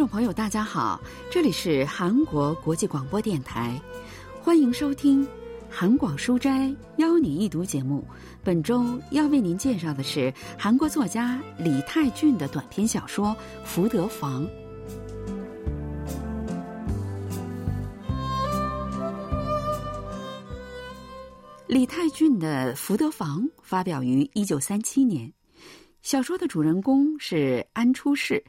众朋友，大家好，这里是韩国国际广播电台，欢迎收听韩广书斋邀你一读节目。本周要为您介绍的是韩国作家李泰俊的短篇小说《福德房》。李泰俊的《福德房》发表于一九三七年，小说的主人公是安出世、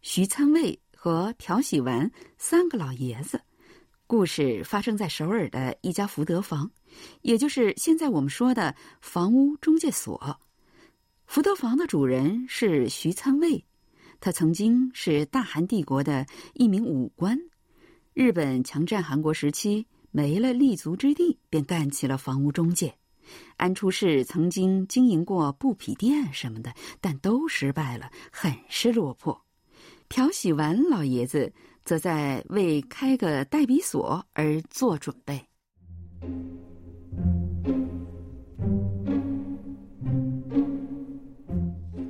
徐参卫和朴喜完三个老爷子。故事发生在首尔的一家福德房，也就是现在我们说的房屋中介所。福德房的主人是徐参卫，他曾经是大韩帝国的一名武官。日本强占韩国时期。没了立足之地，便干起了房屋中介。安出世曾经经营过布匹店什么的，但都失败了，很是落魄。朴喜完老爷子则在为开个代笔所而做准备。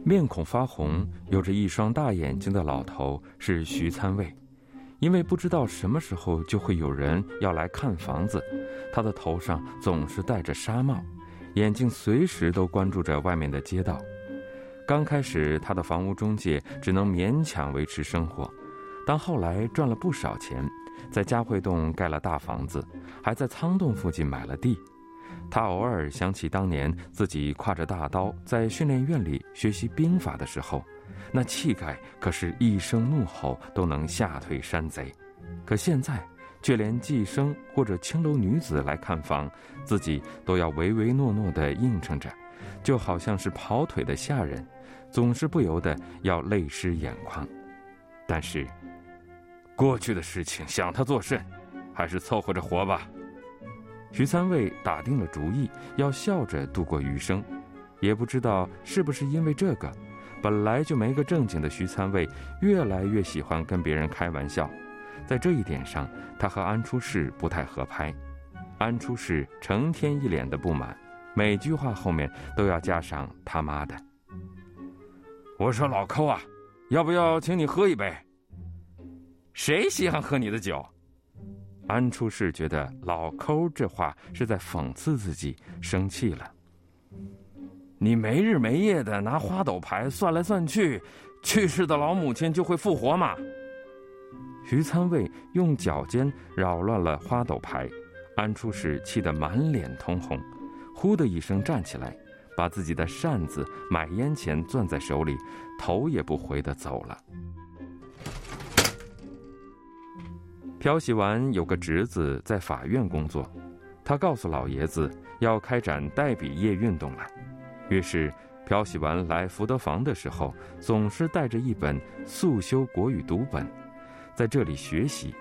面孔发红、有着一双大眼睛的老头是徐参卫。因为不知道什么时候就会有人要来看房子，他的头上总是戴着纱帽，眼睛随时都关注着外面的街道。刚开始，他的房屋中介只能勉强维持生活，但后来赚了不少钱，在嘉惠洞盖了大房子，还在仓洞附近买了地。他偶尔想起当年自己挎着大刀在训练院里学习兵法的时候。那气概可是一声怒吼都能吓退山贼，可现在却连寄生或者青楼女子来看房，自己都要唯唯诺诺地应承着，就好像是跑腿的下人，总是不由得要泪湿眼眶。但是，过去的事情想他作甚，还是凑合着活吧。徐三位打定了主意，要笑着度过余生，也不知道是不是因为这个。本来就没个正经的徐参卫，越来越喜欢跟别人开玩笑，在这一点上，他和安出世不太合拍。安出世成天一脸的不满，每句话后面都要加上他妈的。我说老抠啊，要不要请你喝一杯？谁稀罕喝你的酒？安出世觉得老抠这话是在讽刺自己，生气了。你没日没夜的拿花斗牌算来算去，去世的老母亲就会复活吗？徐参卫用脚尖扰乱了花斗牌，安出世气得满脸通红，呼的一声站起来，把自己的扇子、买烟钱攥在手里，头也不回的走了。漂洗完有个侄子在法院工作，他告诉老爷子要开展代笔业运动了。于是，朴喜完来福德房的时候，总是带着一本速修国语读本，在这里学习。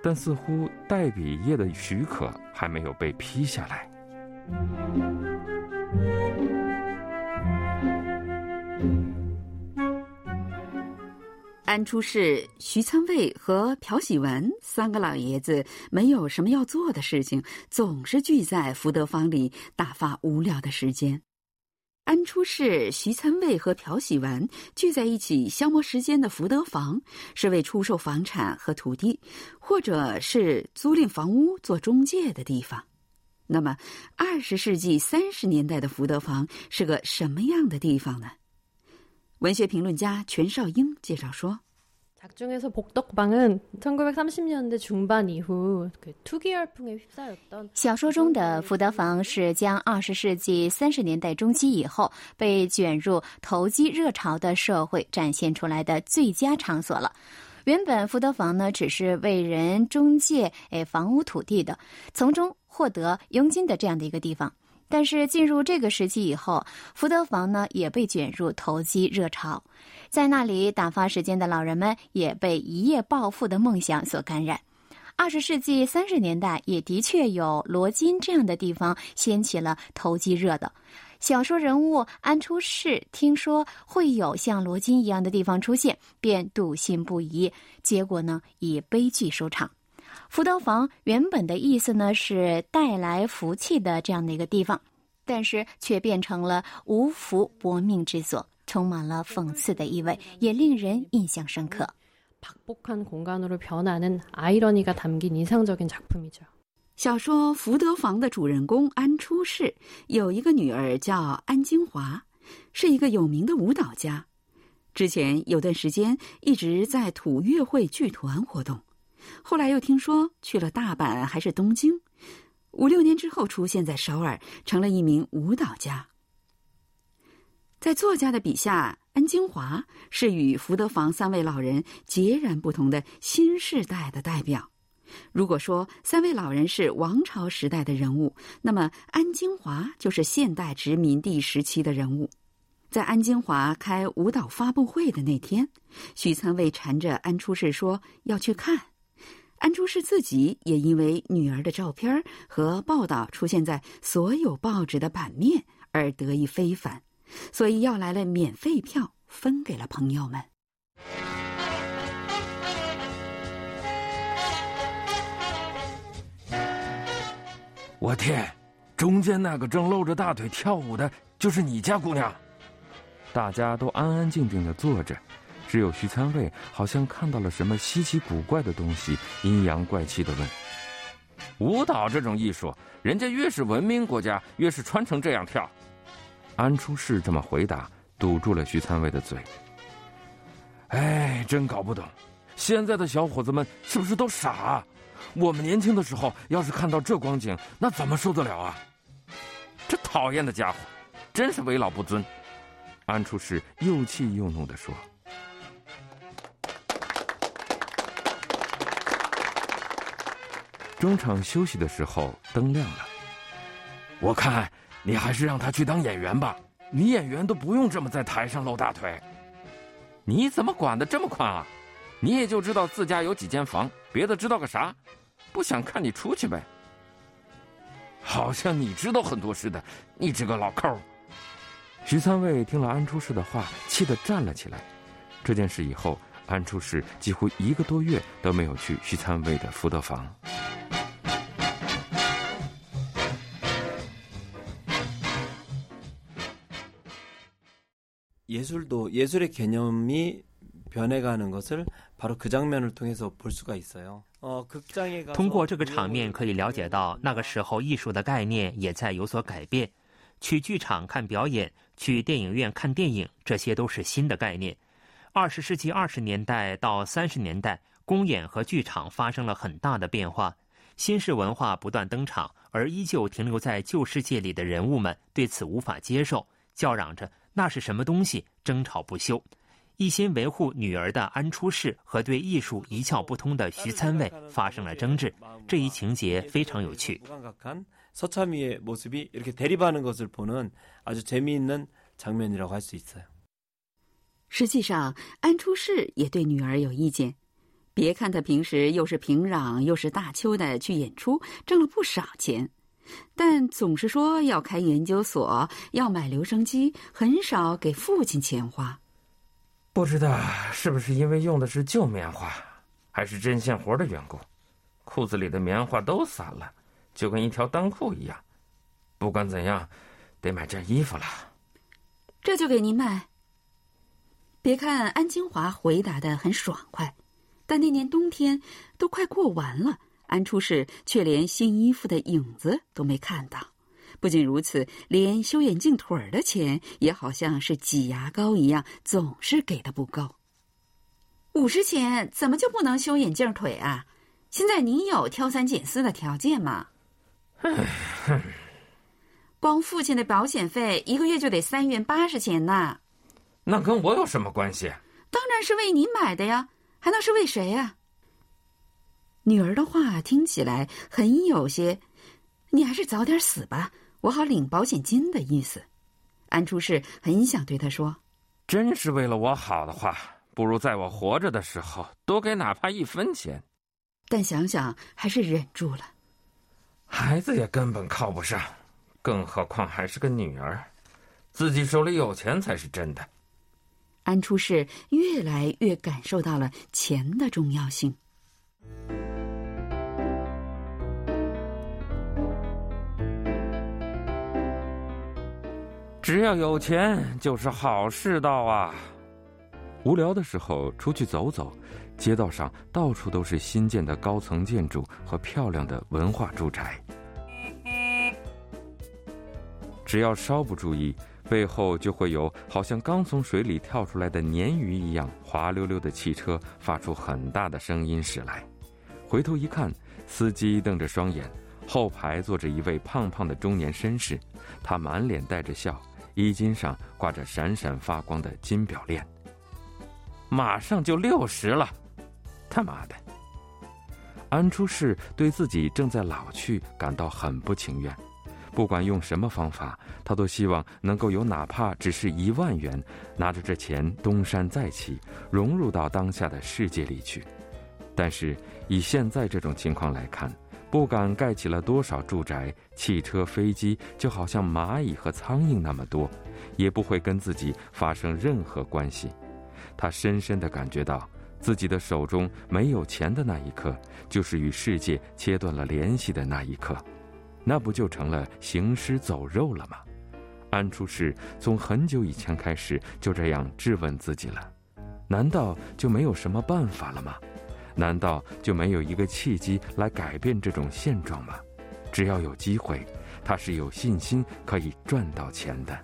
但似乎代笔业的许可还没有被批下来。安出世、徐参卫和朴喜文三个老爷子没有什么要做的事情，总是聚在福德房里打发无聊的时间。安出世、徐参卫和朴喜文聚在一起消磨时间的福德房，是为出售房产和土地，或者是租赁房屋做中介的地方。那么，二十世纪三十年代的福德房是个什么样的地方呢？文学评论家全少英介绍说。小说中的福德房是将二十世纪三十年代中期以后被卷入投机热潮的社会展现出来的最佳场所了。原本福德房呢只是为人中介诶房屋土地的，从中获得佣金的这样的一个地方。但是进入这个时期以后，福德房呢也被卷入投机热潮，在那里打发时间的老人们也被一夜暴富的梦想所感染。二十世纪三十年代也的确有罗金这样的地方掀起了投机热的。小说人物安出世听说会有像罗金一样的地方出现，便笃信不疑，结果呢以悲剧收场。福德房原本的意思呢是带来福气的这样的一个地方，但是却变成了无福薄命之所，充满了讽刺的意味，也令人印象深刻。小说《福德房》的主人公安初世有一个女儿叫安金华，是一个有名的舞蹈家。之前有段时间一直在土乐会剧团活动。后来又听说去了大阪还是东京，五六年之后出现在首尔，成了一名舞蹈家。在作家的笔下，安京华是与福德房三位老人截然不同的新时代的代表。如果说三位老人是王朝时代的人物，那么安京华就是现代殖民地时期的人物。在安京华开舞蹈发布会的那天，许参卫缠着安初世说要去看。安初世自己也因为女儿的照片和报道出现在所有报纸的版面而得意非凡，所以要来了免费票分给了朋友们。我天，中间那个正露着大腿跳舞的，就是你家姑娘。大家都安安静静的坐着，只有徐参卫好像看到了什么稀奇古怪的东西，阴阳怪气的问：“舞蹈这种艺术，人家越是文明国家，越是穿成这样跳。”安初士这么回答，堵住了徐参卫的嘴。哎，真搞不懂，现在的小伙子们是不是都傻？我们年轻的时候，要是看到这光景，那怎么受得了啊？这讨厌的家伙，真是为老不尊！安初士又气又怒地说。中场休息的时候，灯亮了。我看你还是让他去当演员吧，女演员都不用这么在台上露大腿。你怎么管的这么宽啊？你也就知道自家有几间房，别的知道个啥？不想看你出去呗。好像你知道很多似的，你这个老抠。徐三位听了安初世的话，气得站了起来。这件事以后，安初世几乎一个多月都没有去徐参卫的福德房。예술도예술의개념이 변해가는것을바로그장면을통해서볼수가있어요通过这个场面可以了解到，那个时候艺术的概念也在有所改变。去剧场看表演，去电影院看电影，这些都是新的概念。 二十世纪二十年代到三十年代，公演和剧场发生了很大的变化，新式文化不断登场，而依旧停留在旧世界里的人物们对此无法接受，叫嚷着那是什么东西，争吵不休。一心维护女儿的安初世和对艺术一窍不通的徐参卫发生了争执，这一情节非常有趣。서참이의모습이이렇게대립하는것을보는아주재미있는장면이라고할수있어요 实际上，安初世也对女儿有意见。别看他平时又是平壤又是大邱的去演出，挣了不少钱，但总是说要开研究所，要买留声机，很少给父亲钱花。不知道是不是因为用的是旧棉花，还是针线活的缘故，裤子里的棉花都散了，就跟一条单裤一样。不管怎样，得买件衣服了。这就给您买。别看安金华回答的很爽快，但那年冬天都快过完了，安初世却连新衣服的影子都没看到。不仅如此，连修眼镜腿儿的钱也好像是挤牙膏一样，总是给的不够。五十钱怎么就不能修眼镜腿啊？现在你有挑三拣四的条件吗？光父亲的保险费一个月就得三元八十钱呢。那跟我有什么关系？当然是为你买的呀，还能是为谁呀？女儿的话听起来很有些，你还是早点死吧。我好领保险金的意思，安初世很想对他说：“真是为了我好的话，不如在我活着的时候多给哪怕一分钱。”但想想还是忍住了。孩子也根本靠不上，更何况还是个女儿，自己手里有钱才是真的。安初世越来越感受到了钱的重要性。只要有钱就是好世道啊！无聊的时候出去走走，街道上到处都是新建的高层建筑和漂亮的文化住宅。只要稍不注意，背后就会有好像刚从水里跳出来的鲶鱼一样滑溜溜的汽车发出很大的声音驶来。回头一看，司机瞪着双眼，后排坐着一位胖胖的中年绅士，他满脸带着笑，衣襟上挂着闪闪发光的金表链。马上就六十了，他妈的！安出世对自己正在老去感到很不情愿。不管用什么方法，他都希望能够有哪怕只是一万元，拿着这钱东山再起，融入到当下的世界里去。但是以现在这种情况来看，不管盖起了多少住宅、汽车、飞机，就好像蚂蚁和苍蝇那么多，也不会跟自己发生任何关系。他深深地感觉到，自己的手中没有钱的那一刻，就是与世界切断了联系的那一刻。那不就成了行尸走肉了吗？安出世从很久以前开始就这样质问自己了。难道就没有什么办法了吗？难道就没有一个契机来改变这种现状吗？只要有机会，他是有信心可以赚到钱的。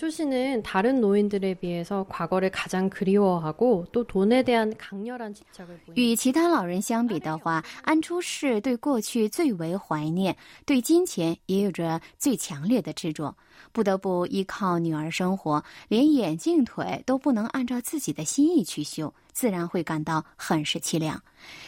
안초씨는다른노인들에비해서과거를가장그리워하고또돈에대한강렬한집착을보与其他老人相比的话，安初氏对过去最为怀念，对金钱也有着最强烈的执着。不得不依靠女儿生活，连眼镜腿都不能按照自己的心意去修，自然会感到很是凄凉。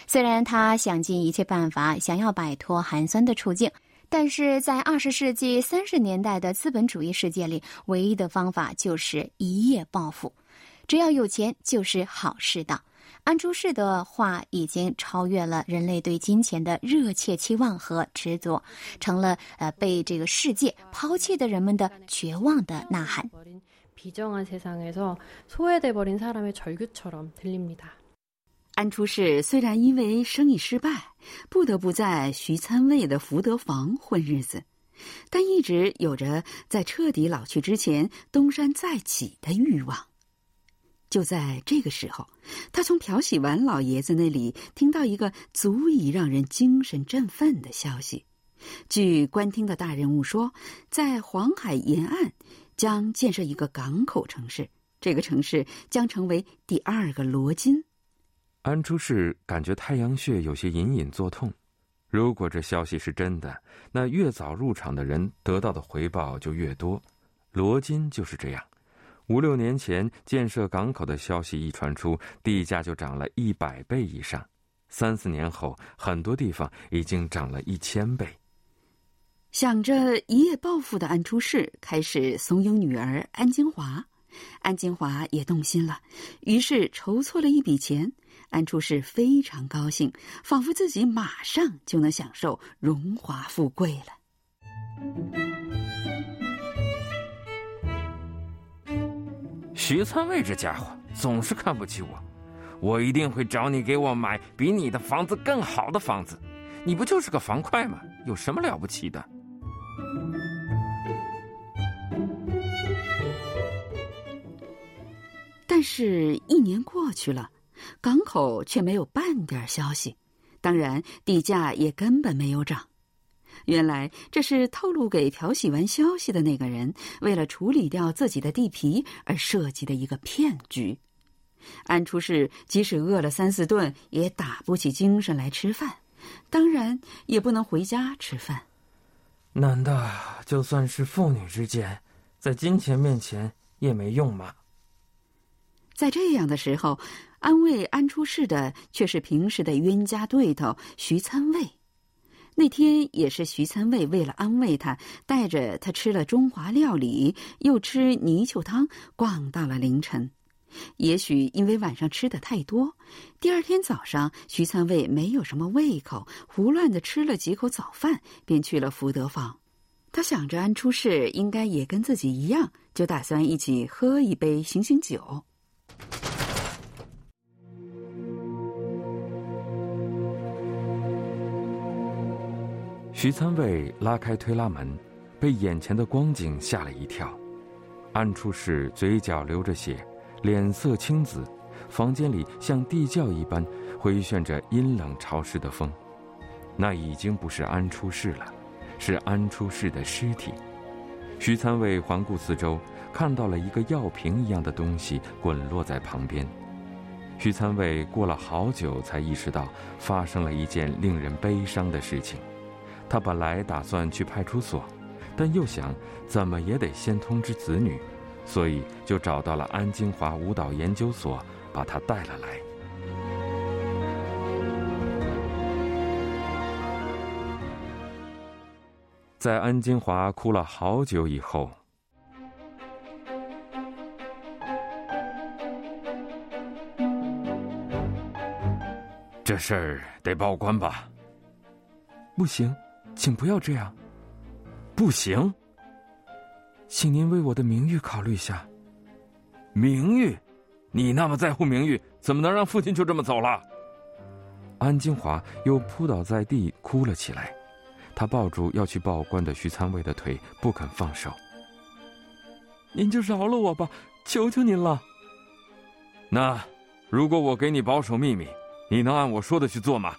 虽然他想尽一切办法想要摆脱寒酸的处境。 但是在二十世纪三十年代的资本主义世界里，唯一的方法就是一夜暴富，只要有钱就是好世道。安出世的话已经超越了人类对金钱的热切期望和执着，成了呃被这个世界抛弃的人们的绝望的呐喊。비정한세상에서소외돼버린사람의절규처럼들립니다 安出世虽然因为生意失败，不得不在徐参尉的福德房混日子，但一直有着在彻底老去之前东山再起的欲望。就在这个时候，他从朴喜完老爷子那里听到一个足以让人精神振奋的消息：据官厅的大人物说，在黄海沿岸将建设一个港口城市，这个城市将成为第二个罗金。安出世感觉太阳穴有些隐隐作痛。如果这消息是真的，那越早入场的人得到的回报就越多。罗金就是这样，五六年前建设港口的消息一传出，地价就涨了一百倍以上。三四年后，很多地方已经涨了一千倍。想着一夜暴富的安出世，开始怂恿女儿安金华。安金华也动心了，于是筹措了一笔钱。安出世非常高兴，仿佛自己马上就能享受荣华富贵了。徐参卫这家伙总是看不起我，我一定会找你给我买比你的房子更好的房子。你不就是个房块吗？有什么了不起的？但是，一年过去了。港口却没有半点消息，当然地价也根本没有涨。原来这是透露给朴喜完消息的那个人为了处理掉自己的地皮而设计的一个骗局。安出世即使饿了三四顿，也打不起精神来吃饭，当然也不能回家吃饭。难道就算是父女之间，在金钱面前也没用吗？在这样的时候。安慰安出世的却是平时的冤家对头徐参尉。那天也是徐参尉为了安慰他，带着他吃了中华料理，又吃泥鳅汤，逛到了凌晨。也许因为晚上吃的太多，第二天早上徐参尉没有什么胃口，胡乱的吃了几口早饭，便去了福德坊。他想着安出世应该也跟自己一样，就打算一起喝一杯醒醒酒。徐参卫拉开推拉门，被眼前的光景吓了一跳。安出世嘴角流着血，脸色青紫，房间里像地窖一般回旋着阴冷潮湿的风。那已经不是安出世了，是安出世的尸体。徐参卫环顾四周，看到了一个药瓶一样的东西滚落在旁边。徐参尉过了好久才意识到，发生了一件令人悲伤的事情。他本来打算去派出所，但又想怎么也得先通知子女，所以就找到了安金华舞蹈研究所，把他带了来。在安金华哭了好久以后，这事儿得报官吧？不行，请不要这样。不行，请您为我的名誉考虑一下。名誉？你那么在乎名誉，怎么能让父亲就这么走了？安金华又扑倒在地哭了起来。他抱住要去报官的徐参卫的腿，不肯放手。您就饶了我吧，求求您了。那，如果我给你保守秘密，你能按我说的去做吗？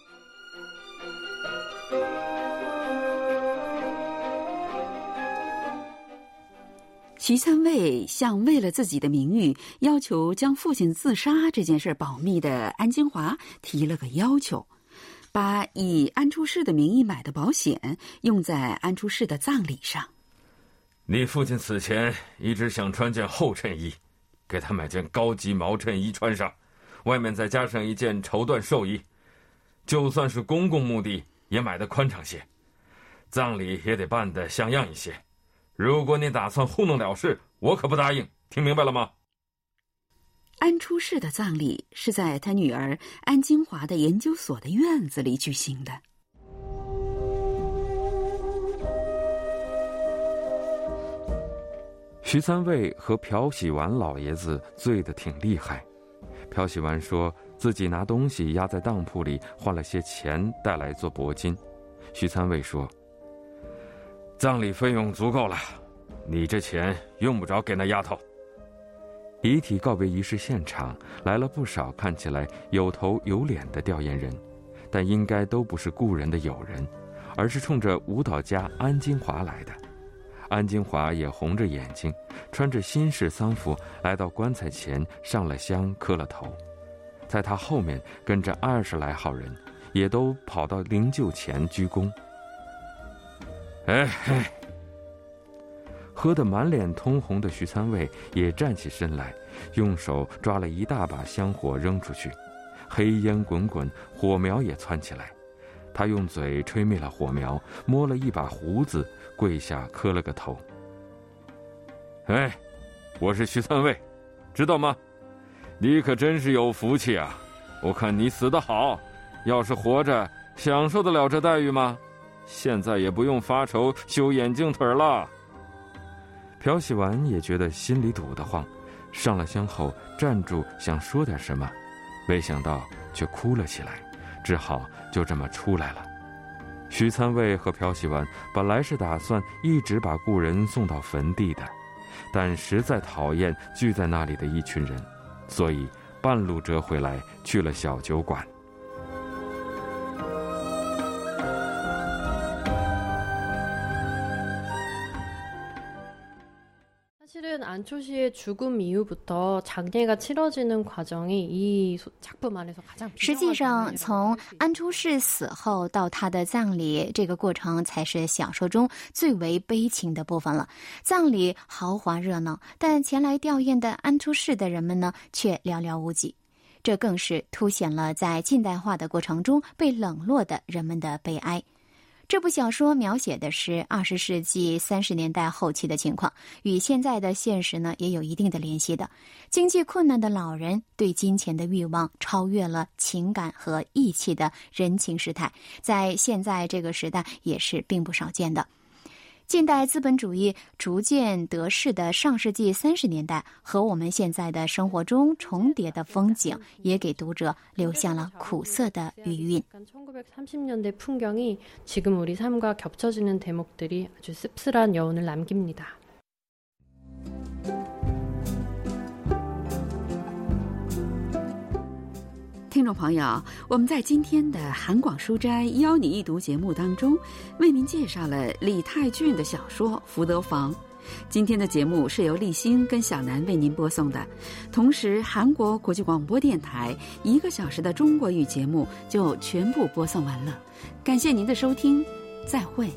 徐三卫向为了自己的名誉要求将父亲自杀这件事保密的安金华提了个要求。把以安出世的名义买的保险用在安出世的葬礼上。你父亲死前一直想穿件厚衬衣，给他买件高级毛衬衣穿上，外面再加上一件绸缎寿衣，就算是公共墓地也买的宽敞些，葬礼也得办得像样一些。如果你打算糊弄了事，我可不答应。听明白了吗？安出世的葬礼是在他女儿安金华的研究所的院子里举行的。徐三位和朴喜完老爷子醉得挺厉害。朴喜完说自己拿东西压在当铺里换了些钱带来做铂金。徐参卫说：“葬礼费用足够了，你这钱用不着给那丫头。”遗体告别仪式现场来了不少看起来有头有脸的吊唁人，但应该都不是故人的友人，而是冲着舞蹈家安金华来的。安金华也红着眼睛，穿着新式丧服来到棺材前上了香磕了头，在他后面跟着二十来号人，也都跑到灵柩前鞠躬。哎嘿。喝得满脸通红的徐参尉也站起身来，用手抓了一大把香火扔出去，黑烟滚滚，火苗也窜起来。他用嘴吹灭了火苗，摸了一把胡子，跪下磕了个头。哎，我是徐三尉，知道吗？你可真是有福气啊！我看你死得好，要是活着，享受得了这待遇吗？现在也不用发愁修眼镜腿了。朴喜完也觉得心里堵得慌，上了香后站住想说点什么，没想到却哭了起来，只好就这么出来了。徐参卫和朴喜文本来是打算一直把故人送到坟地的，但实在讨厌聚在那里的一群人，所以半路折回来去了小酒馆。초시의 죽음 이후부터 장례가 치러지는 과정이 이 작품 안에서 가장 实际上，从安出世死后到他的葬礼，这个过程才是小说中最为悲情的部分了。葬礼豪华热闹，但前来吊唁的安出世的人们呢，却寥寥无几。这 这部小说描写的是二十世纪三十年代后期的情况，与现在的现实呢也有一定的联系的。经济困难的老人对金钱的欲望超越了情感和义气的人情世态，在现在这个时代也是并不少见的。近代资本主义逐渐得势的上世纪三十年代和我们现在的生活中重叠的风景，也给读者留下了苦涩的余韵。 1930년대풍경이지금우리삶과겹쳐지는대목들이아주씁쓸한여운을남깁니다。 听众朋友，我们在今天的韩广书斋邀你一读节目当中，为您介绍了李泰俊的小说《福德房》。今天的节目是由立新跟小南为您播送的，同时韩国国际广播电台一个小时的中国语节目就全部播送完了。感谢您的收听，再会。